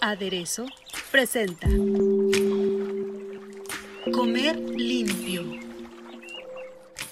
Aderezo presenta Comer limpio.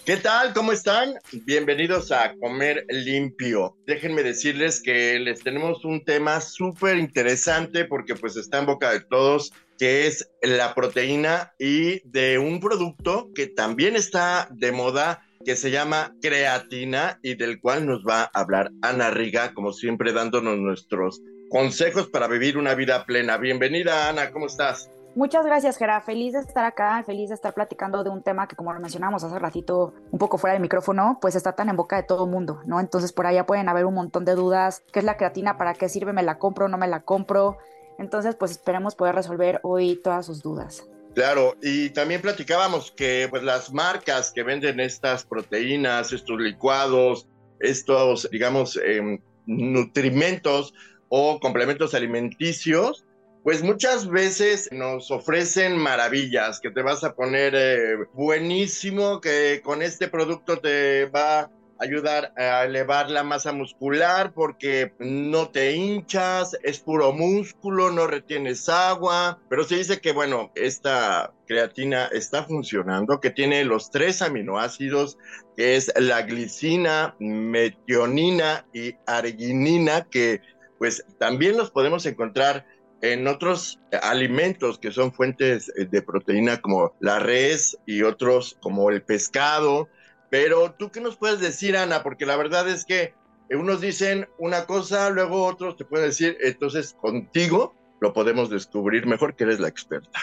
¿Qué tal? ¿Cómo están? Bienvenidos a Comer Limpio. Déjenme decirles que les tenemos un tema súper interesante porque pues está en boca de todos, que es la proteína y de un producto que también está de moda que se llama creatina y del cual nos va a hablar Ana Riga, como siempre dándonos nuestros consejos para vivir una vida plena. Bienvenida Ana, ¿cómo estás? Muchas gracias, Gera. Feliz de estar acá, feliz de estar platicando de un tema que, como lo mencionamos hace ratito, un poco fuera del micrófono, pues está tan en boca de todo el mundo, ¿no? Entonces, por allá pueden haber un montón de dudas. ¿Qué es la creatina? ¿Para qué sirve? ¿Me la compro? ¿No me la compro? Entonces, pues esperemos poder resolver hoy todas sus dudas. Claro, y también platicábamos que pues las marcas que venden estas proteínas, estos licuados, estos, digamos, eh, nutrimentos o complementos alimenticios, pues muchas veces nos ofrecen maravillas, que te vas a poner eh, buenísimo, que con este producto te va ayudar a elevar la masa muscular porque no te hinchas, es puro músculo, no retienes agua, pero se dice que bueno, esta creatina está funcionando, que tiene los tres aminoácidos, que es la glicina, metionina y arginina, que pues también los podemos encontrar en otros alimentos que son fuentes eh, de proteína como la res y otros como el pescado. Pero tú qué nos puedes decir, Ana, porque la verdad es que unos dicen una cosa, luego otros te pueden decir, entonces contigo lo podemos descubrir mejor que eres la experta.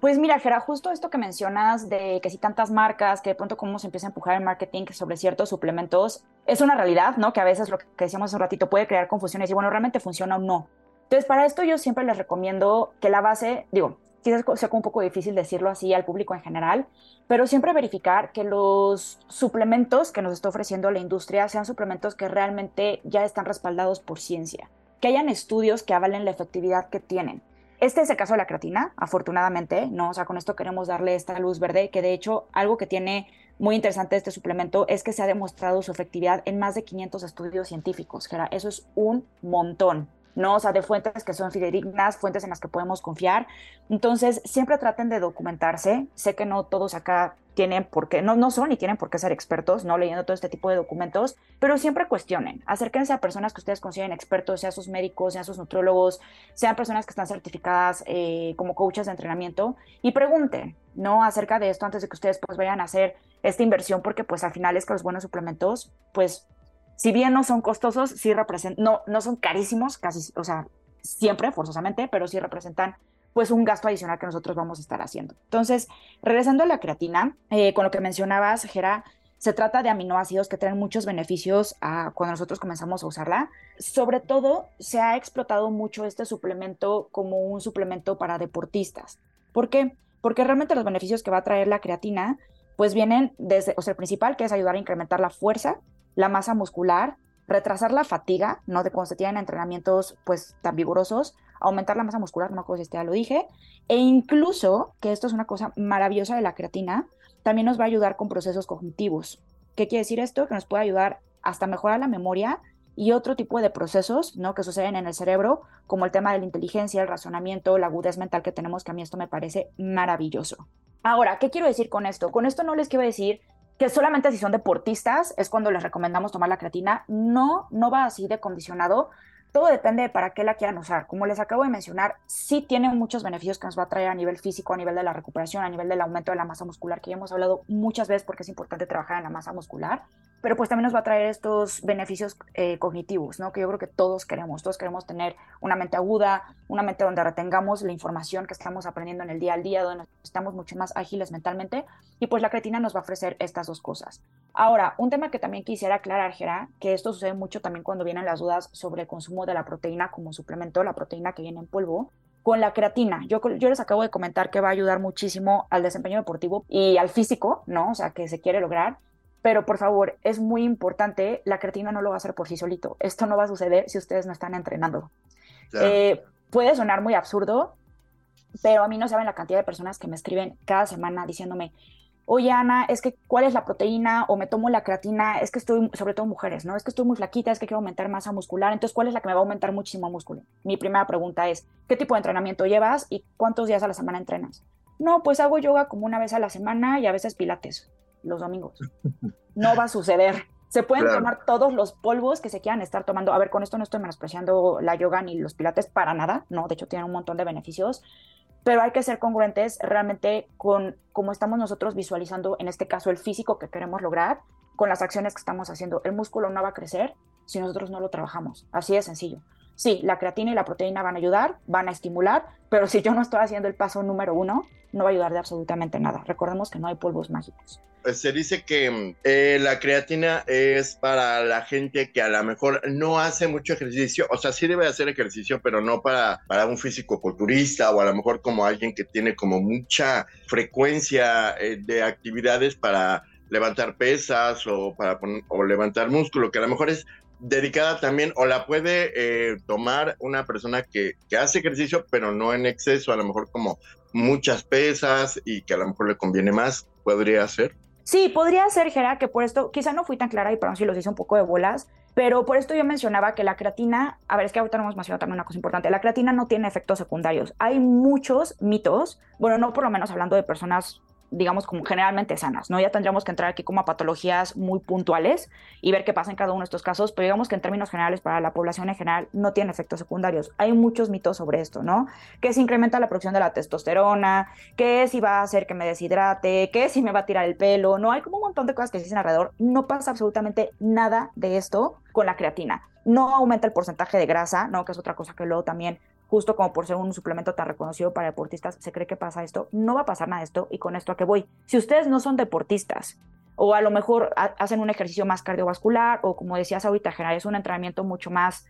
Pues mira, Gera, justo esto que mencionas de que si tantas marcas, que de pronto cómo se empieza a empujar el marketing sobre ciertos suplementos, es una realidad, ¿no? Que a veces lo que decíamos hace un ratito puede crear confusiones y bueno, realmente funciona o no. Entonces, para esto yo siempre les recomiendo que la base, digo, quizás sea un poco difícil decirlo así al público en general, pero siempre verificar que los suplementos que nos está ofreciendo la industria sean suplementos que realmente ya están respaldados por ciencia, que hayan estudios que avalen la efectividad que tienen. Este es el caso de la creatina, afortunadamente, ¿no? O sea, con esto queremos darle esta luz verde, que de hecho algo que tiene muy interesante este suplemento es que se ha demostrado su efectividad en más de 500 estudios científicos, que eso es un montón. ¿No? O sea, de fuentes que son fidedignas, fuentes en las que podemos confiar. Entonces, siempre traten de documentarse. Sé que no todos acá tienen por qué, no, no son y tienen por qué ser expertos, no leyendo todo este tipo de documentos, pero siempre cuestionen, acérquense a personas que ustedes consideren expertos, sean sus médicos, sean sus nutriólogos, sean personas que están certificadas eh, como coaches de entrenamiento y pregunten, ¿no? Acerca de esto antes de que ustedes pues vayan a hacer esta inversión, porque pues al final es que los buenos suplementos, pues si bien no son costosos, sí representan, no, no son carísimos, casi, o sea, siempre, forzosamente, pero sí representan pues un gasto adicional que nosotros vamos a estar haciendo. Entonces, regresando a la creatina, eh, con lo que mencionabas, Gera, se trata de aminoácidos que tienen muchos beneficios a cuando nosotros comenzamos a usarla. Sobre todo, se ha explotado mucho este suplemento como un suplemento para deportistas. ¿Por qué? Porque realmente los beneficios que va a traer la creatina, pues vienen desde, o sea, el principal, que es ayudar a incrementar la fuerza, la masa muscular, retrasar la fatiga, ¿no? De cuando se tienen entrenamientos pues tan vigorosos, aumentar la masa muscular, no acuerdo si ya lo dije, e incluso, que esto es una cosa maravillosa de la creatina, también nos va a ayudar con procesos cognitivos. ¿Qué quiere decir esto? Que nos puede ayudar hasta mejorar la memoria y otro tipo de procesos, ¿no? Que suceden en el cerebro, como el tema de la inteligencia, el razonamiento, la agudez mental que tenemos, que a mí esto me parece maravilloso. Ahora, ¿qué quiero decir con esto? Con esto no les quiero decir que solamente si son deportistas es cuando les recomendamos tomar la creatina. No, no va así de condicionado. Todo depende de para qué la quieran usar. Como les acabo de mencionar, sí tiene muchos beneficios que nos va a traer a nivel físico, a nivel de la recuperación, a nivel del aumento de la masa muscular, que ya hemos hablado muchas veces porque es importante trabajar en la masa muscular, pero pues también nos va a traer estos beneficios eh, cognitivos, ¿no? Que yo creo que todos queremos. Todos queremos tener una mente aguda, una mente donde retengamos la información que estamos aprendiendo en el día al día, donde estamos mucho más ágiles mentalmente, y pues la creatina nos va a ofrecer estas dos cosas. Ahora, un tema que también quisiera aclarar, Gera, que esto sucede mucho también cuando vienen las dudas sobre el consumo de la proteína como suplemento, la proteína que viene en polvo, con la creatina. Yo, yo les acabo de comentar que va a ayudar muchísimo al desempeño deportivo y al físico, ¿no? O sea, que se quiere lograr. Pero por favor, es muy importante, la creatina no lo va a hacer por sí solito. Esto no va a suceder si ustedes no están entrenando. Eh, puede sonar muy absurdo, pero a mí no saben la cantidad de personas que me escriben cada semana diciéndome, oye Ana, es que cuál es la proteína o me tomo la creatina, es que estoy, sobre todo mujeres, ¿no? Es que estoy muy flaquita, es que quiero aumentar masa muscular, entonces ¿cuál es la que me va a aumentar muchísimo músculo? Mi primera pregunta es, ¿qué tipo de entrenamiento llevas y cuántos días a la semana entrenas? No, pues hago yoga como una vez a la semana y a veces pilates los domingos. No va a suceder. Se pueden tomar todos los polvos que se quieran estar tomando. A ver, con esto no estoy menospreciando la yoga ni los pilates para nada, no, de hecho tienen un montón de beneficios, pero hay que ser congruentes realmente con cómo estamos nosotros visualizando, en este caso, el físico que queremos lograr con las acciones que estamos haciendo. El músculo no va a crecer si nosotros no lo trabajamos. Así de sencillo. Sí, la creatina y la proteína van a ayudar, van a estimular, pero si yo no estoy haciendo el paso número uno, no va a ayudar de absolutamente nada. Recordemos que no hay polvos mágicos. Pues, se dice que eh, la creatina es para la gente que a lo mejor no hace mucho ejercicio, o sea, sí debe hacer ejercicio, pero no para, para un físico culturista o a lo mejor como alguien que tiene como mucha frecuencia eh, de actividades para levantar pesas o para o levantar músculo, que a lo mejor es dedicada también o la puede eh, tomar una persona que, que, hace ejercicio, pero no en exceso, a lo mejor como muchas pesas y que a lo mejor le conviene más, podría ser. Sí, podría ser, Gera, que por esto, quizá no fui tan clara y para si los hice un poco de bolas, pero por esto yo mencionaba que la creatina, a ver, es que ahorita no hemos mencionado también una cosa importante, la creatina no tiene efectos secundarios. Hay muchos mitos, bueno, no por lo menos hablando de personas digamos, como generalmente sanas, ¿no? Ya tendríamos que entrar aquí como a patologías muy puntuales y ver qué pasa en cada uno de estos casos, pero digamos que en términos generales para la población en general no tiene efectos secundarios. Hay muchos mitos sobre esto, ¿no? Que si incrementa la producción de la testosterona, que si va a hacer que me deshidrate, que si me va a tirar el pelo, no, hay como un montón de cosas que dicen alrededor. No pasa absolutamente nada de esto con la creatina. No aumenta el porcentaje de grasa, ¿no? Que es otra cosa que luego también justo como por ser un suplemento tan reconocido para deportistas, se cree que pasa esto. No va a pasar nada de esto y con esto a qué voy. Si ustedes no son deportistas o a lo mejor hacen un ejercicio más cardiovascular o como decías ahorita, general, es un entrenamiento mucho más,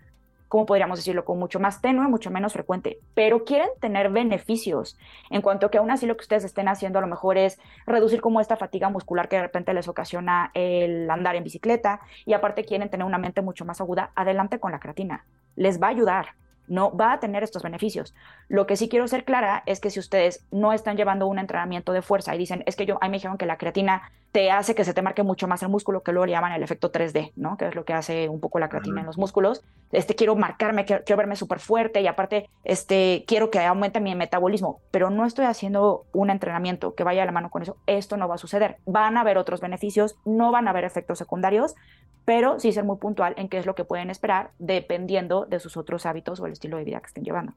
¿cómo podríamos decirlo? Con mucho más tenue, mucho menos frecuente, pero quieren tener beneficios en cuanto que aún así lo que ustedes estén haciendo a lo mejor es reducir como esta fatiga muscular que de repente les ocasiona el andar en bicicleta y aparte quieren tener una mente mucho más aguda, adelante con la creatina. Les va a ayudar no va a tener estos beneficios. Lo que sí quiero ser clara es que si ustedes no están llevando un entrenamiento de fuerza y dicen, es que yo, ahí me dijeron que la creatina te hace que se te marque mucho más el músculo, que luego le llaman el efecto 3D, ¿no? Que es lo que hace un poco la creatina en los músculos. Este, quiero marcarme, quiero, verme súper fuerte y aparte, este, quiero que aumente mi metabolismo, pero no estoy haciendo un entrenamiento que vaya a la mano con eso. Esto no va a suceder. Van a haber otros beneficios, no van a haber efectos secundarios, pero sí ser muy puntual en qué es lo que pueden esperar dependiendo de sus otros hábitos o el estilo de vida que estén llevando.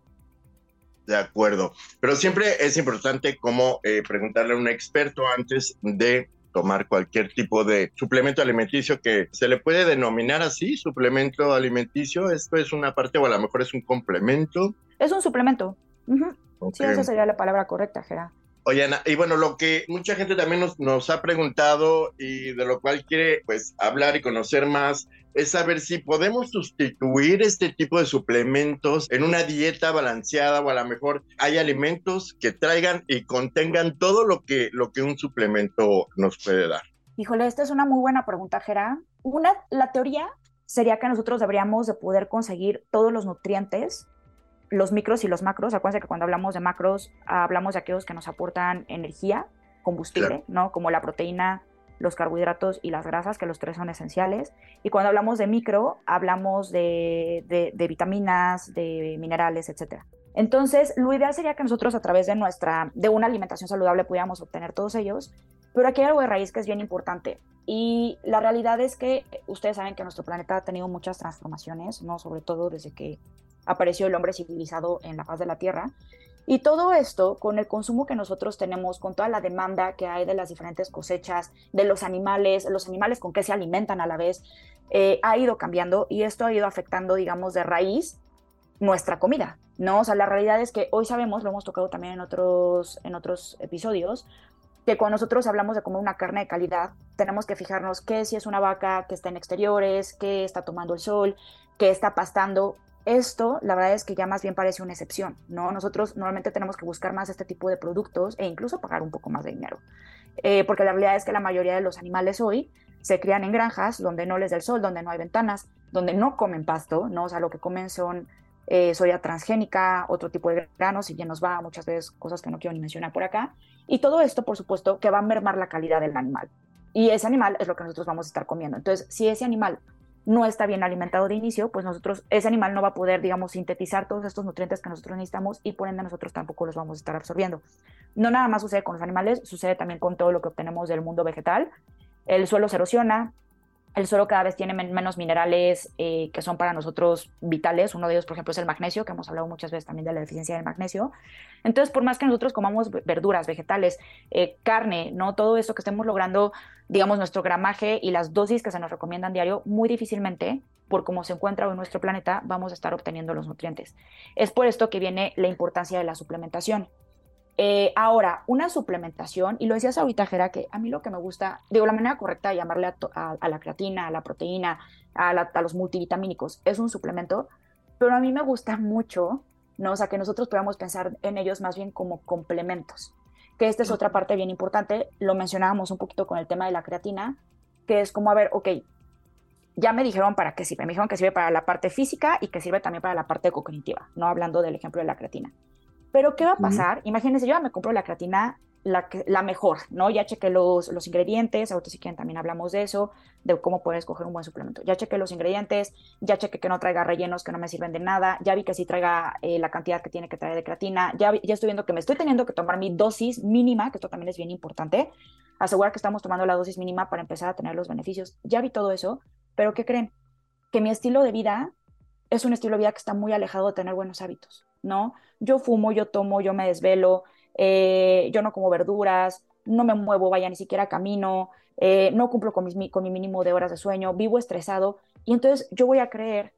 De acuerdo, pero siempre es importante como eh, preguntarle a un experto antes de tomar cualquier tipo de suplemento alimenticio que se le puede denominar así, suplemento alimenticio. Esto es una parte o a lo mejor es un complemento. Es un suplemento. Sí, esa sería la palabra correcta, Gerard. Oye, Ana, y bueno, lo que mucha gente también nos, ha preguntado y de lo cual quiere pues hablar y conocer más es saber si podemos sustituir este tipo de suplementos en una dieta balanceada o a lo mejor hay alimentos que traigan y contengan todo lo que, lo que un suplemento nos puede dar. Híjole, esta es una muy buena pregunta, Gera. Una, la teoría sería que nosotros deberíamos de poder conseguir todos los nutrientes los micros y los macros, acuérdense que cuando hablamos de macros hablamos de aquellos que nos aportan energía, combustible, ¿no? Como la proteína, los carbohidratos y las grasas, que los tres son esenciales. Y cuando hablamos de micro, hablamos de, de, vitaminas, de minerales, etc. Entonces, lo ideal sería que nosotros a través de nuestra, de una alimentación saludable pudiéramos obtener todos ellos, pero aquí hay algo de raíz que es bien importante. Y la realidad es que ustedes saben que nuestro planeta ha tenido muchas transformaciones, ¿no? Sobre todo desde que apareció el hombre civilizado en la faz de la Tierra. Y todo esto, con el consumo que nosotros tenemos, con toda la demanda que hay de las diferentes cosechas, de los animales, los animales con que se alimentan a la vez, eh, ha ido cambiando y esto ha ido afectando, digamos, de raíz nuestra comida, ¿no? O sea, la realidad es que hoy sabemos, lo hemos tocado también en otros, en otros episodios, que cuando nosotros hablamos de comer una carne de calidad, tenemos que fijarnos qué si es una vaca que está en exteriores, que está tomando el sol, que está pastando. Esto, la verdad es que ya más bien parece una excepción, ¿no? Nosotros normalmente tenemos que buscar más este tipo de productos e incluso pagar un poco más de dinero. Eh, porque la realidad es que la mayoría de los animales hoy se crían en granjas donde no les da el sol, donde no hay ventanas, donde no comen pasto, ¿no? O sea, lo que comen son eh, soya transgénica, otro tipo de granos, y bien nos va muchas veces cosas que no quiero ni mencionar por acá. Y todo esto, por supuesto, que va a mermar la calidad del animal. Y ese animal es lo que nosotros vamos a estar comiendo. Entonces, si ese animal no está bien alimentado de inicio, pues nosotros, ese animal no va a poder, digamos, sintetizar todos estos nutrientes que nosotros necesitamos y por ende nosotros tampoco los vamos a estar absorbiendo. No nada más sucede con los animales, sucede también con todo lo que obtenemos del mundo vegetal. El suelo se erosiona, el suelo cada vez tiene menos minerales eh, que son para nosotros vitales. Uno de ellos, por ejemplo, es el magnesio, que hemos hablado muchas veces también de la deficiencia del magnesio. Entonces, por más que nosotros comamos verduras, vegetales, eh, carne, ¿no? Todo eso que estemos logrando, digamos, nuestro gramaje y las dosis que se nos recomiendan diario, muy difícilmente, por cómo se encuentra hoy nuestro planeta, vamos a estar obteniendo los nutrientes. Es por esto que viene la importancia de la suplementación. Eh, ahora, una suplementación, y lo decías ahorita, Jera, que a mí lo que me gusta, digo, la manera correcta de llamarle a, la creatina, a la proteína, a, los multivitamínicos, es un suplemento, pero a mí me gusta mucho, ¿no? O sea, que nosotros podamos pensar en ellos más bien como complementos, que esta es otra parte bien importante, lo mencionábamos un poquito con el tema de la creatina, que es como, a ver, ok, ya me dijeron para qué sirve, me dijeron que sirve para la parte física y que sirve también para la parte cognitiva, no hablando del ejemplo de la creatina. Pero ¿qué va a pasar? Imagínense, yo ya me compro la creatina, la, la mejor, ¿no? Ya chequé los, los ingredientes, ahorita si quieren también hablamos de eso, de cómo poder escoger un buen suplemento. Ya chequé los ingredientes, ya chequé que no traiga rellenos que no me sirven de nada, ya vi que sí traiga eh, la cantidad que tiene que traer de creatina, ya, ya estoy viendo que me estoy teniendo que tomar mi dosis mínima, que esto también es bien importante, asegurar que estamos tomando la dosis mínima para empezar a tener los beneficios. Ya vi todo eso, pero ¿qué creen? Que mi estilo de vida es un estilo de vida que está muy alejado de tener buenos hábitos. ¿no? Yo fumo, yo tomo, yo me desvelo, eh, yo no como verduras, no me muevo, vaya, ni siquiera camino, eh, no cumplo con, con mi mínimo de horas de sueño, vivo estresado, y entonces yo voy a creer,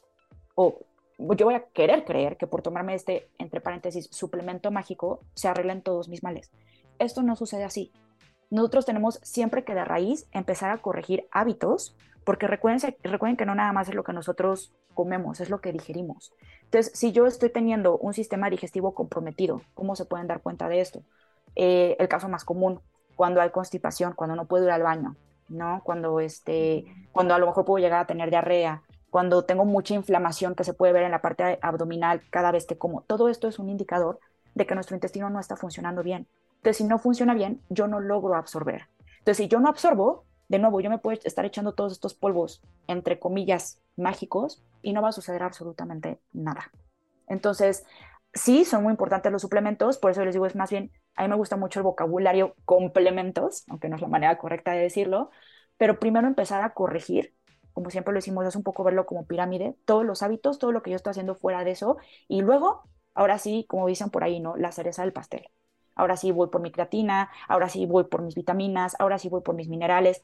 o yo voy a querer creer que por tomarme este, entre paréntesis, suplemento mágico, se arreglen todos mis males. Esto no sucede así. Nosotros tenemos siempre que de raíz empezar a corregir hábitos, porque recuerden, recuerden que no nada más es lo que nosotros comemos, es lo que digerimos. Entonces, si yo estoy teniendo un sistema digestivo comprometido, ¿cómo se pueden dar cuenta de esto? Eh, el caso más común, cuando hay constipación, cuando no puedo ir al baño, ¿no? Cuando, este, cuando a lo mejor puedo llegar a tener diarrea, cuando tengo mucha inflamación que se puede ver en la parte abdominal cada vez que como. Todo esto es un indicador de que nuestro intestino no está funcionando bien. Entonces, si no funciona bien, yo no logro absorber. Entonces, si yo no absorbo, de nuevo, yo me puedo estar echando todos estos polvos, entre comillas, mágicos, y no va a suceder absolutamente nada. Entonces, sí, son muy importantes los suplementos, por eso les digo, es más bien, a mí me gusta mucho el vocabulario complementos, aunque no es la manera correcta de decirlo, pero primero empezar a corregir, como siempre lo decimos, es un poco verlo como pirámide, todos los hábitos, todo lo que yo estoy haciendo fuera de eso, y luego, ahora sí, como dicen por ahí, ¿no? La cereza del pastel. Ahora sí voy por mi creatina, ahora sí voy por mis vitaminas, ahora sí voy por mis minerales,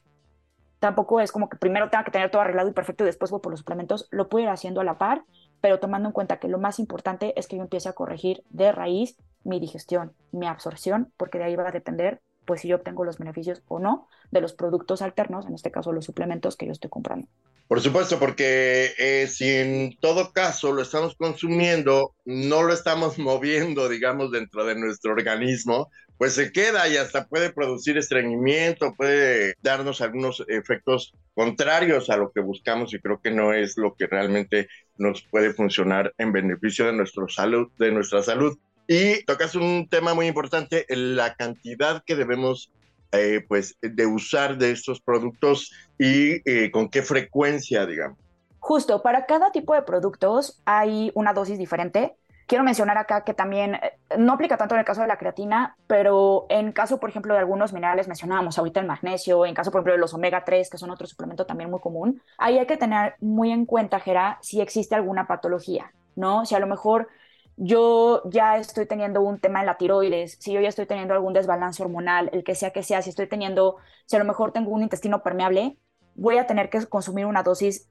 tampoco es como que primero tenga que tener todo arreglado y perfecto y después voy por los suplementos, lo puedo ir haciendo a la par, pero tomando en cuenta que lo más importante es que yo empiece a corregir de raíz mi digestión, mi absorción, porque de ahí va a depender pues si yo obtengo los beneficios o no de los productos alternos, en este caso los suplementos que yo estoy comprando. Por supuesto, porque eh, si en todo caso lo estamos consumiendo, no lo estamos moviendo, digamos, dentro de nuestro organismo, pues se queda y hasta puede producir estreñimiento, puede darnos algunos efectos contrarios a lo que buscamos y creo que no es lo que realmente nos puede funcionar en beneficio de, nuestra salud, de nuestra salud. Y tocas un tema muy importante, la cantidad que debemos eh, pues, de usar de estos productos y eh, con qué frecuencia, digamos. Justo, para cada tipo de productos hay una dosis diferente. Quiero mencionar acá que también eh, no aplica tanto en el caso de la creatina, pero en caso, por ejemplo, de algunos minerales, mencionábamos ahorita el magnesio, en caso, por ejemplo, de los omega 3, que son otro suplemento también muy común, ahí hay que tener muy en cuenta, Gera, si existe alguna patología, ¿no? Si a lo mejor yo ya estoy teniendo un tema en la tiroides, si yo ya estoy teniendo algún desbalance hormonal, el que sea que sea, si estoy teniendo, si a lo mejor tengo un intestino permeable, voy a tener que consumir una dosis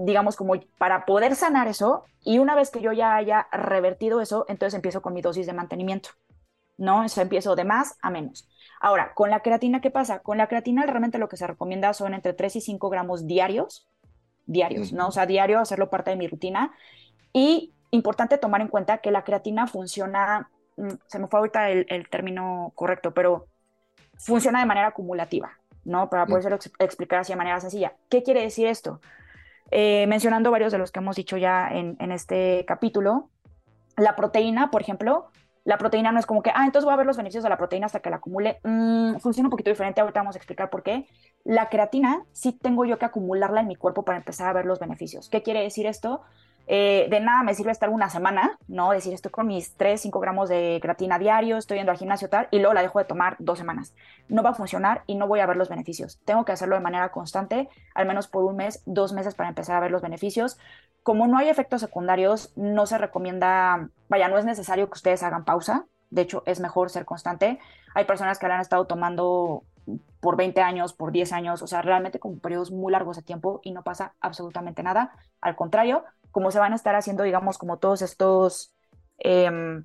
digamos, como para poder sanar eso, y una vez que yo ya haya revertido eso, entonces empiezo con mi dosis de mantenimiento. ¿no? Eso empiezo de más a menos. Ahora, con la creatina, ¿qué pasa? Con la creatina realmente lo que se recomienda son entre 3 y 5 gramos diarios, diarios, ¿no? O sea, diario hacerlo parte de mi rutina. Y importante tomar en cuenta que la creatina funciona, mm, se me fue ahorita el, término correcto, pero funciona de manera acumulativa, ¿no? Para poder explicar así de manera sencilla. ¿Qué quiere decir esto? Eh, mencionando varios de los que hemos dicho ya en, en este capítulo, la proteína, por ejemplo, la proteína no es como que, ah, entonces voy a ver los beneficios de la proteína hasta que la acumule. Mm, funciona un poquito diferente, ahorita vamos a explicar por qué. La creatina sí tengo yo que acumularla en mi cuerpo para empezar a ver los beneficios. ¿Qué quiere decir esto? Eh, de nada me sirve estar una semana, ¿no? Decir, estoy con mis 3, 5 gramos de creatina diario, estoy yendo al gimnasio tal, y luego la dejo de tomar dos semanas. No va a funcionar y no voy a ver los beneficios. Tengo que hacerlo de manera constante, al menos por un mes, dos meses para empezar a ver los beneficios. Como no hay efectos secundarios, no se recomienda, vaya, no es necesario que ustedes hagan pausa. De hecho, es mejor ser constante. Hay personas que la han estado tomando por 20 años, por 10 años, o sea, realmente como periodos muy largos de tiempo y no pasa absolutamente nada. Al contrario, como se van a estar haciendo, digamos, como todos estos em,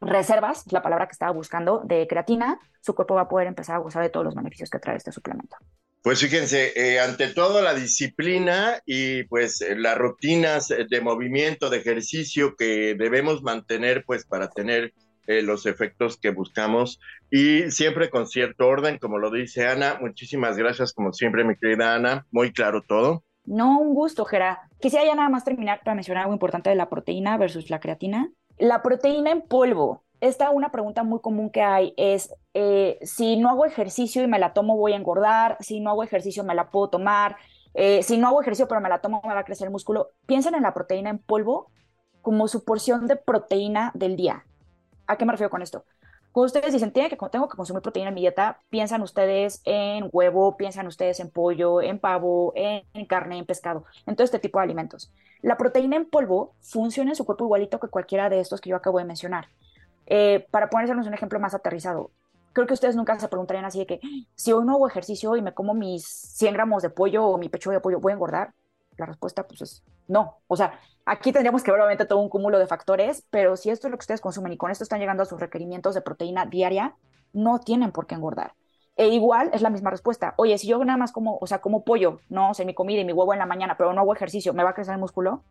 reservas, la palabra que estaba buscando, de creatina, su cuerpo va a poder empezar a gozar de todos los beneficios que trae este suplemento. Pues fíjense, eh, ante todo la disciplina y pues eh, las rutinas de movimiento, de ejercicio que debemos mantener pues para tener eh, los efectos que buscamos y siempre con cierto orden, como lo dice Ana. Muchísimas gracias, como siempre, mi querida Ana. Muy claro todo. No, un gusto, Gera. Quisiera ya nada más terminar para mencionar algo importante de la proteína versus la creatina. La proteína en polvo. Esta una pregunta muy común que hay es, eh, si no hago ejercicio y me la tomo voy a engordar, si no hago ejercicio me la puedo tomar, eh, si no hago ejercicio pero me la tomo me va a crecer el músculo. Piensen en la proteína en polvo como su porción de proteína del día. ¿A qué me refiero con esto? Cuando ustedes dicen, que, tengo que consumir proteína en mi dieta, piensan ustedes en huevo, piensan ustedes en pollo, en pavo, en carne, en pescado, en todo este tipo de alimentos. La proteína en polvo funciona en su cuerpo igualito que cualquiera de estos que yo acabo de mencionar. Eh, para ponernos un ejemplo más aterrizado, creo que ustedes nunca se preguntarían así de que si hoy no hago ejercicio y me como mis 100 gramos de pollo o mi pecho de pollo, ¿voy a engordar? La respuesta pues es no. O sea, aquí tendríamos que ver obviamente todo un cúmulo de factores, pero si esto es lo que ustedes consumen y con esto están llegando a sus requerimientos de proteína diaria, no tienen por qué engordar. E igual es la misma respuesta. Oye, si yo nada más como, o sea, como pollo, no sé, mi comida y mi huevo en la mañana, pero no hago ejercicio, ¿me va a crecer el músculo?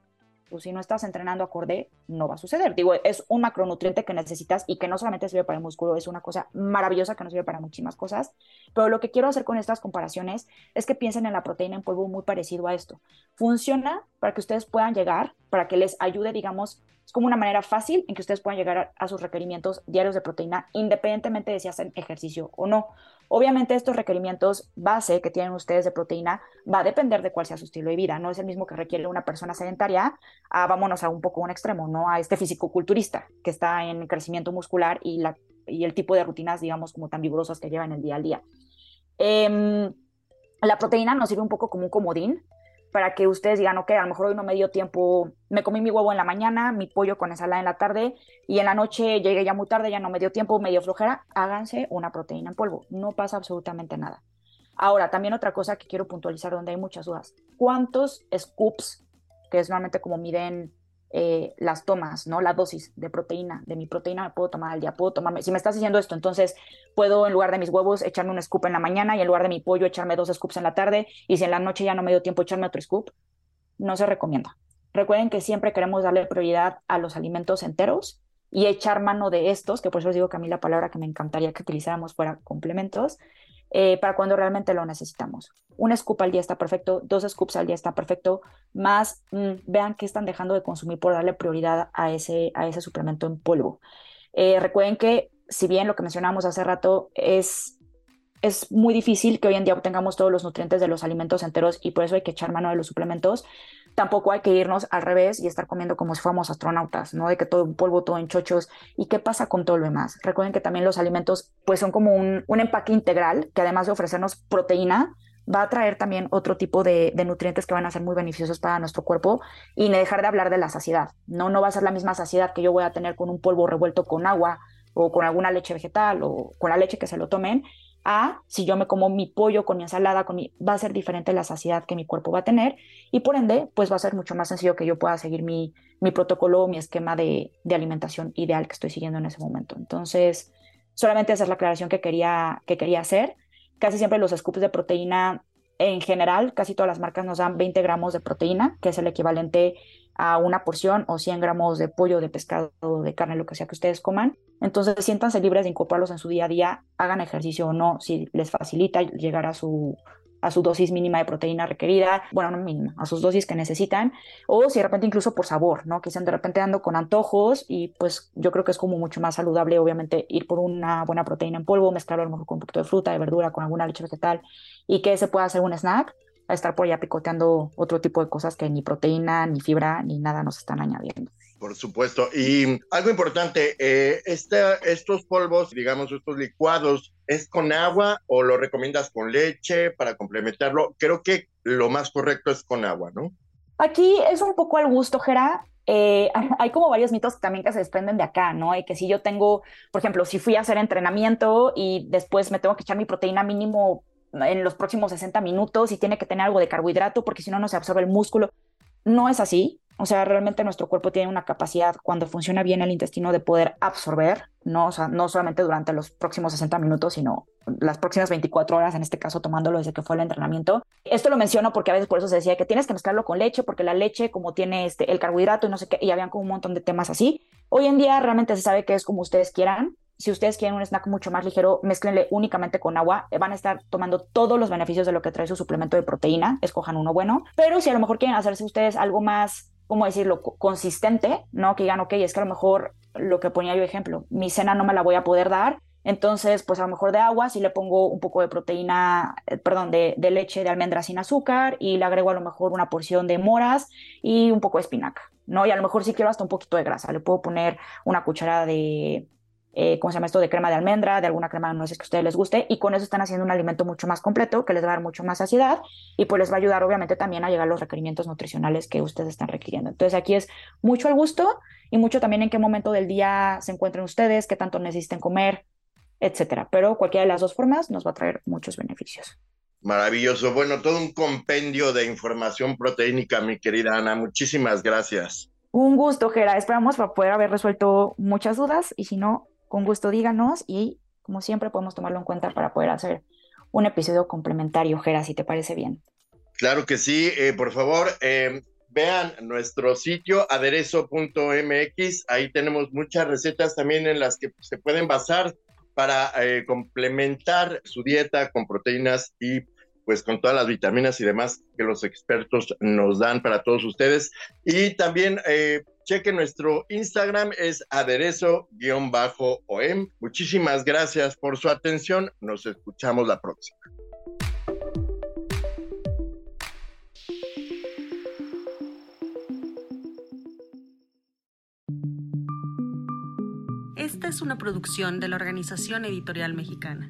Pues si no estás entrenando acorde, no va a suceder. Digo, es un macronutriente que necesitas y que no solamente sirve para el músculo, es una cosa maravillosa que nos sirve para muchísimas cosas. Pero lo que quiero hacer con estas comparaciones es que piensen en la proteína en polvo muy parecido a esto. Funciona para que ustedes puedan llegar, para que les ayude, digamos, es como una manera fácil en que ustedes puedan llegar a, sus requerimientos diarios de proteína, independientemente de si hacen ejercicio o no. Obviamente estos requerimientos base que tienen ustedes de proteína va a depender de cuál sea su estilo de vida. No es el mismo que requiere una persona sedentaria a, vámonos a un poco un extremo, ¿no? A este fisicoculturista que está en crecimiento muscular y, la, y el tipo de rutinas, digamos, como tan vigorosas que lleva en el día al día. Em, la proteína nos sirve un poco como un comodín para que ustedes digan, ok, a lo mejor hoy no me dio tiempo, me comí mi huevo en la mañana, mi pollo con ensalada en la tarde y en la noche llegué ya muy tarde, ya no me dio tiempo, medio flojera, háganse una proteína en polvo, no pasa absolutamente nada. Ahora, también otra cosa que quiero puntualizar donde hay muchas dudas, ¿cuántos scoops, que es normalmente como miden eh, las tomas, ¿no? La dosis de proteína, de mi proteína me puedo tomar al día, puedo tomarme, si me estás diciendo esto, entonces puedo en lugar de mis huevos echarme un scoop en la mañana y en lugar de mi pollo echarme dos scoops en la tarde y si en la noche ya no me dio tiempo echarme otro scoop, no se recomienda. Recuerden que siempre queremos darle prioridad a los alimentos enteros y echar mano de estos, que por eso os digo que a mí la palabra que me encantaría que utilizáramos fuera complementos, eh, para cuando realmente lo necesitamos. Un scoop al día está perfecto, dos scoops al día está perfecto, más mm, vean qué están dejando de consumir por darle prioridad a ese, a ese suplemento en polvo. Eh, recuerden que si bien lo que mencionamos hace rato es, es muy difícil que hoy en día obtengamos todos los nutrientes de los alimentos enteros y por eso hay que echar mano de los suplementos, tampoco hay que irnos al revés y estar comiendo como si fuéramos astronautas, ¿no? De que todo en polvo, todo en chochos. ¿Y qué pasa con todo lo demás? Recuerden que también los alimentos, pues son como un, empaque integral que además de ofrecernos proteína, va a traer también otro tipo de, nutrientes que van a ser muy beneficiosos para nuestro cuerpo y no dejar de hablar de la saciedad. No, no va a ser la misma saciedad que yo voy a tener con un polvo revuelto con agua o con alguna leche vegetal o con la leche que se lo tomen a si yo me como mi pollo con mi ensalada, con mi, va a ser diferente la saciedad que mi cuerpo va a tener y por ende, pues va a ser mucho más sencillo que yo pueda seguir mi, mi protocolo, mi esquema de, de alimentación ideal que estoy siguiendo en ese momento. Entonces, solamente esa es la aclaración que quería, que quería hacer. Casi siempre los scoops de proteína en general, casi todas las marcas nos dan 20 gramos de proteína, que es el equivalente a una porción o 100 gramos de pollo, de pescado, de carne, lo que sea que ustedes coman. Entonces, siéntanse libres de incorporarlos en su día a día, hagan ejercicio o no, si les facilita llegar a su, a su dosis mínima de proteína requerida, bueno, no mínima, a sus dosis que necesitan, o si de repente incluso por sabor, ¿no? Que estén de repente dando con antojos y pues yo creo que es como mucho más saludable, obviamente, ir por una buena proteína en polvo, mezclarlo a lo mejor con un poquito de fruta, de verdura, con alguna leche vegetal y que se pueda hacer un snack a estar por allá picoteando otro tipo de cosas que ni proteína, ni fibra, ni nada nos están añadiendo. Por supuesto. Y algo importante, eh, este, estos polvos, digamos, estos licuados, ¿es con agua o lo recomiendas con leche para complementarlo? Creo que lo más correcto es con agua, ¿no? Aquí es un poco al gusto, Gera. Eh, hay como varios mitos también que se desprenden de acá, ¿no? Y que si yo tengo, por ejemplo, si fui a hacer entrenamiento y después me tengo que echar mi proteína mínimo en los próximos 60 minutos y tiene que tener algo de carbohidrato porque si no, no se absorbe el músculo. No es así. O sea, realmente nuestro cuerpo tiene una capacidad cuando funciona bien el intestino de poder absorber, ¿no? O sea, no solamente durante los próximos 60 minutos, sino las próximas 24 horas, en este caso tomándolo desde que fue el entrenamiento. Esto lo menciono porque a veces por eso se decía que tienes que mezclarlo con leche, porque la leche como tiene este, el carbohidrato y no sé qué, y habían como un montón de temas así. Hoy en día realmente se sabe que es como ustedes quieran. Si ustedes quieren un snack mucho más ligero, mezclenle únicamente con agua. Van a estar tomando todos los beneficios de lo que trae su suplemento de proteína. Escojan uno bueno. Pero si a lo mejor quieren hacerse ustedes algo más ¿cómo decirlo?, consistente, ¿no? Que digan, ok, es que a lo mejor lo que ponía yo ejemplo, mi cena no me la voy a poder dar, entonces, pues a lo mejor de agua, si le pongo un poco de proteína, eh, perdón, de, de, leche de almendra sin azúcar y le agrego a lo mejor una porción de moras y un poco de espinaca, ¿no? Y a lo mejor si quiero hasta un poquito de grasa, le puedo poner una cucharada de, eh, ¿cómo se llama esto? De crema de almendra, de alguna crema de nueces que a ustedes les guste, y con eso están haciendo un alimento mucho más completo, que les va a dar mucho más saciedad, y pues les va a ayudar obviamente también a llegar a los requerimientos nutricionales que ustedes están requiriendo. Entonces aquí es mucho al gusto y mucho también en qué momento del día se encuentren ustedes, qué tanto necesiten comer, etcétera. Pero cualquiera de las dos formas nos va a traer muchos beneficios. Maravilloso. Bueno, todo un compendio de información proteínica, mi querida Ana. Muchísimas gracias. Un gusto, Gera. Esperamos poder haber resuelto muchas dudas y si no, con gusto díganos y como siempre podemos tomarlo en cuenta para poder hacer un episodio complementario, Gera, si te parece bien. Claro que sí, eh, por favor, eh, vean nuestro sitio aderezo.mx, ahí tenemos muchas recetas también en las que se pueden basar para eh, complementar su dieta con proteínas y pues con todas las vitaminas y demás que los expertos nos dan para todos ustedes. Y también Cheque nuestro Instagram, es aderezo-om. Muchísimas gracias por su atención. Nos escuchamos la próxima. Esta es una producción de la Organización Editorial Mexicana.